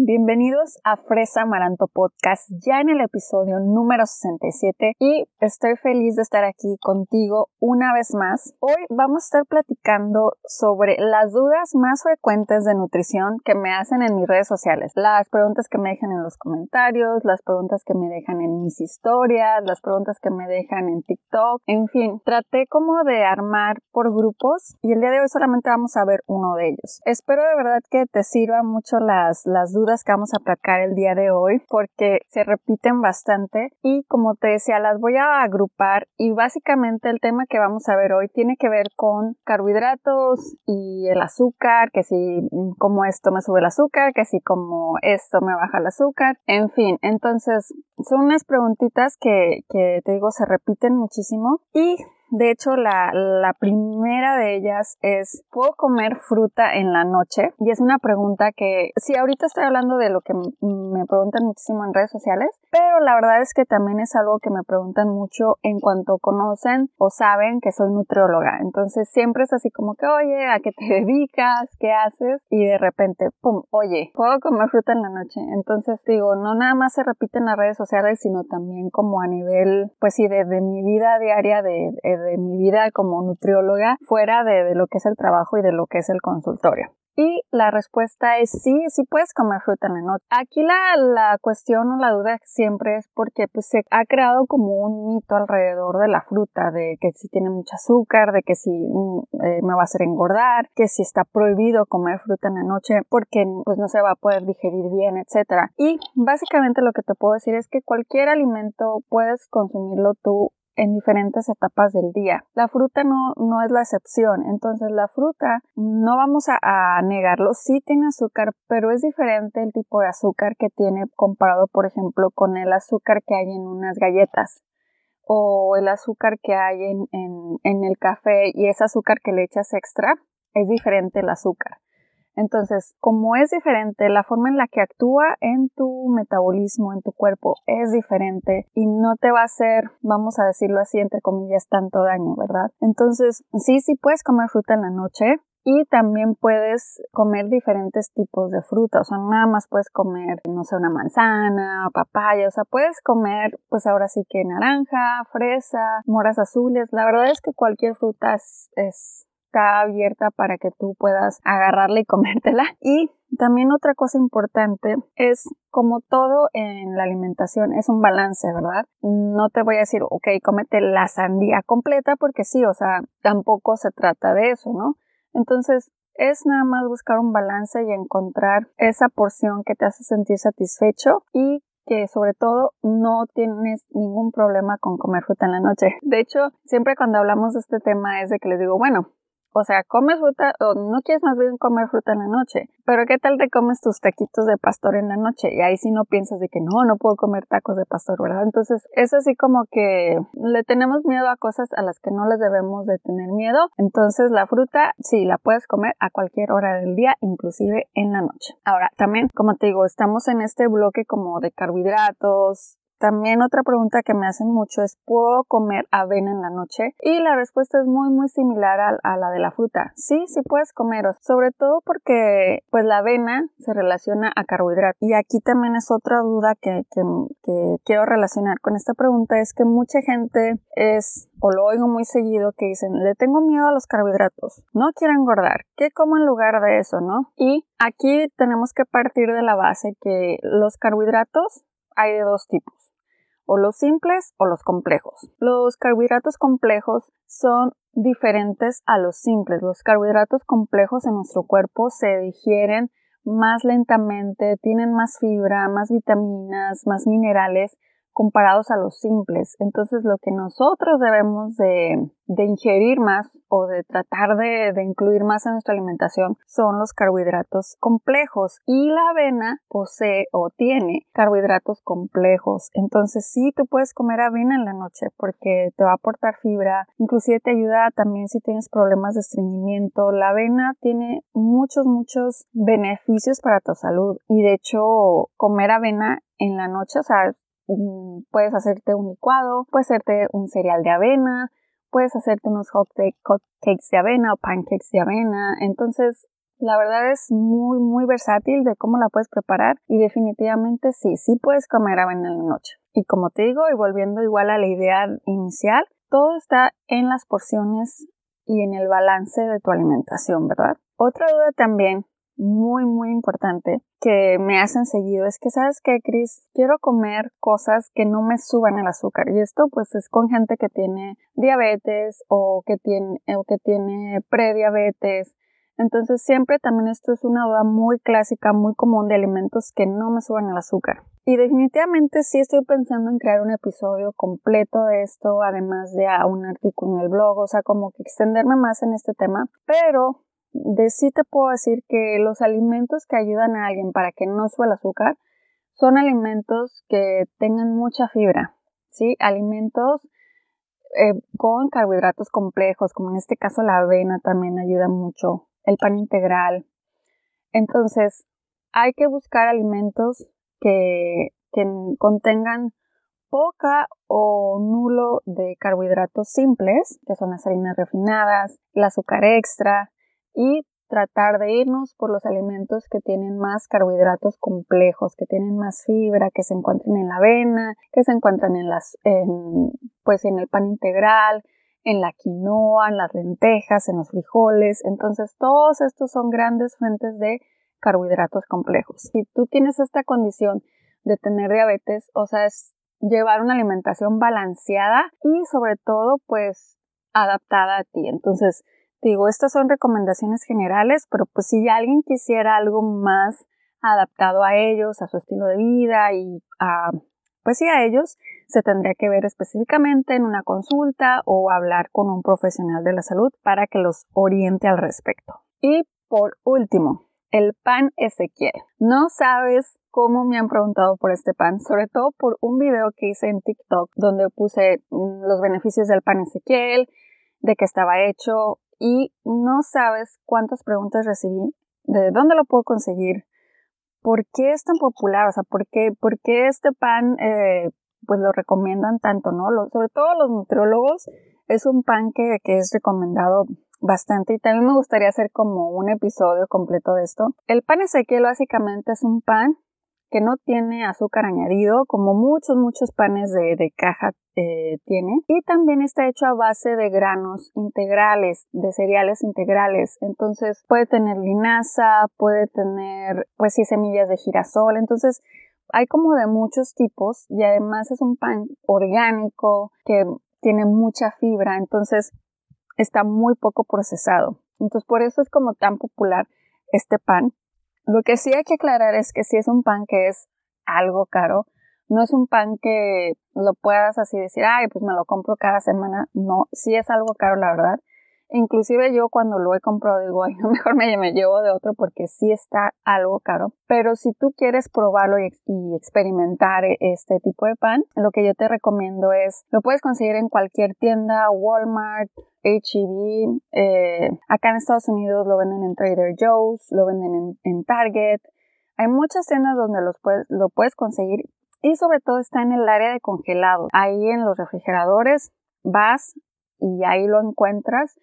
Bienvenidos a Fresa Amaranto Podcast, ya en el episodio número 67 y estoy feliz de estar aquí contigo una vez más. Hoy vamos a estar platicando sobre las dudas más frecuentes de nutrición que me hacen en mis redes sociales, las preguntas que me dejan en los comentarios, las preguntas que me dejan en mis historias, las preguntas que me dejan en TikTok, en fin, traté como de armar por grupos y el día de hoy solamente vamos a ver uno de ellos. Espero de verdad que te sirvan mucho las, las dudas que vamos a platicar el día de hoy porque se repiten bastante. Y como te decía las voy a agrupar y básicamente el tema que vamos a ver hoy tiene que ver con carbohidratos y el azúcar, que si mm, como esto me sube el azúcar, que si como esto me baja el azúcar, en fin, entonces son unas preguntitas que, que te digo se repiten muchísimo y de hecho, la, la, primera de ellas es, ¿puedo comer fruta en la noche? Y es una pregunta que, sí, ahorita estoy hablando de lo que me preguntan muchísimo en redes sociales, pero la verdad es que también es algo que me preguntan mucho en cuanto conocen o saben que soy nutrióloga. Entonces siempre es así como que, oye, ¿a qué te dedicas? ¿Qué haces? Y de repente, pum, oye, ¿puedo comer fruta en la noche? Entonces digo, no nada más se repite en las redes sociales, sino también como a nivel, pues sí, de, mi vida diaria, de de mi vida como nutrióloga fuera de, lo que es el trabajo y de lo que es el consultorio. Y la respuesta es sí, sí puedes comer fruta en la noche. Aquí la, la cuestión o la duda siempre es porque pues, se ha creado como un mito alrededor de la fruta, de que si tiene mucho azúcar, de que si mm, eh, me va a hacer engordar, que si está prohibido comer fruta en la noche porque pues no se va a poder digerir bien, etc. Y básicamente lo que te puedo decir es que cualquier alimento puedes consumirlo tú en diferentes etapas del día. La fruta no, no es la excepción, entonces la fruta no vamos a, negarlo, sí tiene azúcar, pero es diferente el tipo de azúcar que tiene comparado, por ejemplo, con el azúcar que hay en unas galletas o el azúcar que hay en, en, en el café y ese azúcar que le echas extra, es diferente el azúcar. Entonces, como es diferente, la forma en la que actúa en tu metabolismo, en tu cuerpo, es diferente y no te va a hacer, vamos a decirlo así, entre comillas, tanto daño, ¿verdad? Entonces, sí, sí puedes comer fruta en la noche, y también puedes comer diferentes tipos de fruta, o sea, nada más puedes comer, no sé, una manzana, papaya, o sea, puedes comer, pues ahora sí que naranja, fresa, moras azules, la verdad es que cualquier fruta es está abierta para que tú puedas agarrarla y comértela. Y también otra cosa importante es como todo en la alimentación es un balance, ¿verdad? No te voy a decir, ok, cómete la sandía completa porque sí, o sea, tampoco se trata de eso, ¿no? Entonces, es nada más buscar un balance y encontrar esa porción que te hace sentir satisfecho y que sobre todo no tienes ningún problema con comer fruta en la noche. De hecho, siempre cuando hablamos de este tema es de que les digo, bueno, o sea, comes fruta o no quieres más bien comer fruta en la noche. Pero ¿qué tal te comes tus taquitos de pastor en la noche? Y ahí sí no piensas de que no, no puedo comer tacos de pastor, ¿verdad? Entonces es así como que le tenemos miedo a cosas a las que no les debemos de tener miedo. Entonces la fruta sí la puedes comer a cualquier hora del día, inclusive en la noche. Ahora, también, como te digo, estamos en este bloque como de carbohidratos, también otra pregunta que me hacen mucho es ¿puedo comer avena en la noche? Y la respuesta es muy muy similar a, la de la fruta. Sí, sí puedes comer, sobre todo porque pues la avena se relaciona a carbohidratos. Y aquí también es otra duda que, que, que quiero relacionar con esta pregunta es que mucha gente es o lo oigo muy seguido que dicen, le tengo miedo a los carbohidratos, no quiero engordar, ¿qué como en lugar de eso, no? Y aquí tenemos que partir de la base que los carbohidratos hay de dos tipos, o los simples o los complejos. Los carbohidratos complejos son diferentes a los simples. Los carbohidratos complejos en nuestro cuerpo se digieren más lentamente, tienen más fibra, más vitaminas, más minerales comparados a los simples. Entonces lo que nosotros debemos de, ingerir más o de tratar de, de, incluir más en nuestra alimentación son los carbohidratos complejos y la avena posee o tiene carbohidratos complejos. Entonces sí, tú puedes comer avena en la noche porque te va a aportar fibra, inclusive te ayuda también si tienes problemas de estreñimiento. La avena tiene muchos, muchos beneficios para tu salud y de hecho comer avena en la noche, o sea, puedes hacerte un licuado, puedes hacerte un cereal de avena, puedes hacerte unos hot cakes de avena o pancakes de avena. Entonces, la verdad es muy, muy versátil de cómo la puedes preparar y definitivamente sí, sí puedes comer avena en la noche. Y como te digo, y volviendo igual a la idea inicial, todo está en las porciones y en el balance de tu alimentación, ¿verdad? Otra duda también muy, muy importante que me hacen seguido es que, ¿sabes qué, Cris? Quiero comer cosas que no me suban el azúcar. Y esto, pues, es con gente que tiene diabetes o que tiene, o que tiene prediabetes. Entonces, siempre también esto es una duda muy clásica, muy común de alimentos que no me suban el azúcar. Y definitivamente sí estoy pensando en crear un episodio completo de esto, además de un artículo en el blog, o sea, como que extenderme más en este tema. Pero de sí te puedo decir que los alimentos que ayudan a alguien para que no suba el azúcar son alimentos que tengan mucha fibra, ¿sí? Alimentos eh, con carbohidratos complejos, como en este caso la avena también ayuda mucho, el pan integral. Entonces, hay que buscar alimentos que, que contengan poca o nulo de carbohidratos simples, que son las harinas refinadas, el azúcar extra, y tratar de irnos por los alimentos que tienen más carbohidratos complejos, que tienen más fibra, que se encuentran en la avena, que se encuentran en las, pues en el pan integral, en la quinoa, en las lentejas, en los frijoles. Entonces, todos estos son grandes fuentes de carbohidratos complejos. Si tú tienes esta condición de tener diabetes, o sea, es llevar una alimentación balanceada y sobre todo, pues, adaptada a ti. Entonces, Digo, estas son recomendaciones generales, pero pues si alguien quisiera algo más adaptado a ellos, a su estilo de vida y a, pues sí, a ellos, se tendría que ver específicamente en una consulta o hablar con un profesional de la salud para que los oriente al respecto. Y por último, el pan Ezequiel. No sabes cómo me han preguntado por este pan, sobre todo por un video que hice en TikTok donde puse mm, los beneficios del pan Ezequiel, de qué estaba hecho, y no sabes cuántas preguntas recibí de dónde lo puedo conseguir, por qué es tan popular, o sea, por qué, por qué este pan eh, pues lo recomiendan tanto, ¿no? sobre todo los nutriólogos, es un pan que, que es recomendado bastante y también me gustaría hacer como un episodio completo de esto. El pan Ezequiel básicamente es un pan que no tiene azúcar añadido, como muchos, muchos panes de, caja eh, tiene. Y también está hecho a base de granos integrales, de cereales integrales. Entonces puede tener linaza, puede tener, pues sí, semillas de girasol. Entonces hay como de muchos tipos y además es un pan orgánico que tiene mucha fibra. Entonces está muy poco procesado. Entonces por eso es como tan popular este pan lo que sí hay que aclarar es que si es un pan que es algo caro, no es un pan que lo puedas así decir, ay, pues me lo compro cada semana. No, sí es algo caro, la verdad. Inclusive yo cuando lo he comprado digo, ay, no, mejor me, llevo de otro porque sí está algo caro. Pero si tú quieres probarlo y, y, experimentar este tipo de pan, lo que yo te recomiendo es, lo puedes conseguir en cualquier tienda, Walmart, HEB. Eh, acá en Estados Unidos lo venden en Trader Joe's, lo venden en, Target. Hay muchas tiendas donde los puedes, lo puedes conseguir y sobre todo está en el área de congelado. Ahí en los refrigeradores vas y ahí lo encuentras.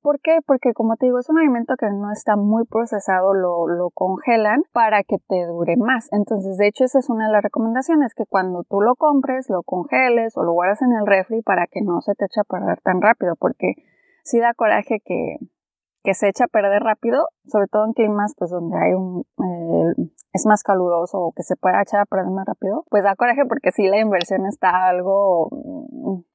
¿Por qué? Porque como te digo, es un alimento que no está muy procesado, lo, lo, congelan para que te dure más. Entonces, de hecho, esa es una de las recomendaciones, que cuando tú lo compres, lo congeles o lo guardas en el refri para que no se te eche a perder tan rápido, porque sí da coraje que, que se echa a perder rápido, sobre todo en climas pues donde hay un eh, es más caluroso o que se pueda echar a perder más rápido, pues da coraje porque si la inversión está algo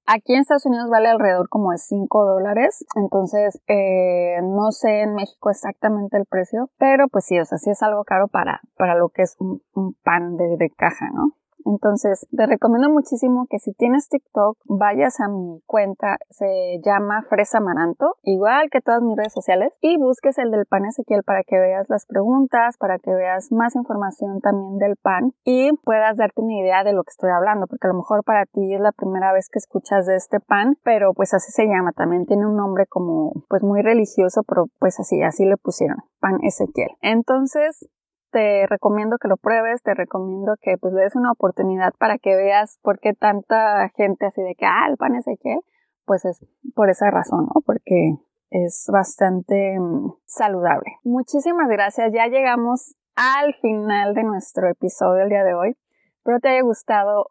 aquí en Estados Unidos vale alrededor como de 5 dólares, entonces eh, no sé en México exactamente el precio, pero pues sí, o sea, sí es algo caro para, para lo que es un, pan de, de caja, ¿no? Entonces, te recomiendo muchísimo que si tienes TikTok, vayas a mi cuenta, se llama Fresa Maranto, igual que todas mis redes sociales, y busques el del pan Ezequiel para que veas las preguntas, para que veas más información también del pan y puedas darte una idea de lo que estoy hablando, porque a lo mejor para ti es la primera vez que escuchas de este pan, pero pues así se llama, también tiene un nombre como pues muy religioso, pero pues así, así le pusieron, pan Ezequiel. Entonces, te recomiendo que lo pruebes, te recomiendo que pues le des una oportunidad para que veas por qué tanta gente así de que, ah, el pan Ezequiel, pues es por esa razón, ¿no? Porque es bastante mm, saludable. Muchísimas gracias, ya llegamos al final de nuestro episodio el día de hoy. Espero te haya gustado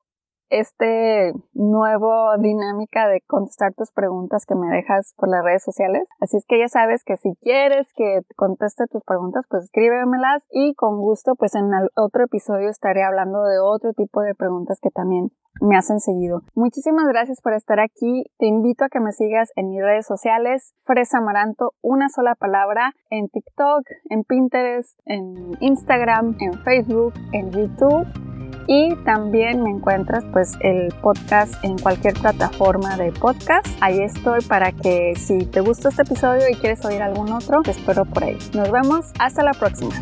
este nuevo dinámica de contestar tus preguntas que me dejas por las redes sociales. Así es que ya sabes que si quieres que conteste tus preguntas, pues escríbemelas y con gusto pues en otro episodio estaré hablando de otro tipo de preguntas que también me hacen seguido. Muchísimas gracias por estar aquí. Te invito a que me sigas en mis redes sociales, Fresa Amaranto, una sola palabra, en TikTok, en Pinterest, en Instagram, en Facebook, en YouTube y también me encuentras pues el podcast en cualquier plataforma de podcast. Ahí estoy para que si te gustó este episodio y quieres oír algún otro, te espero por ahí. Nos vemos, hasta la próxima.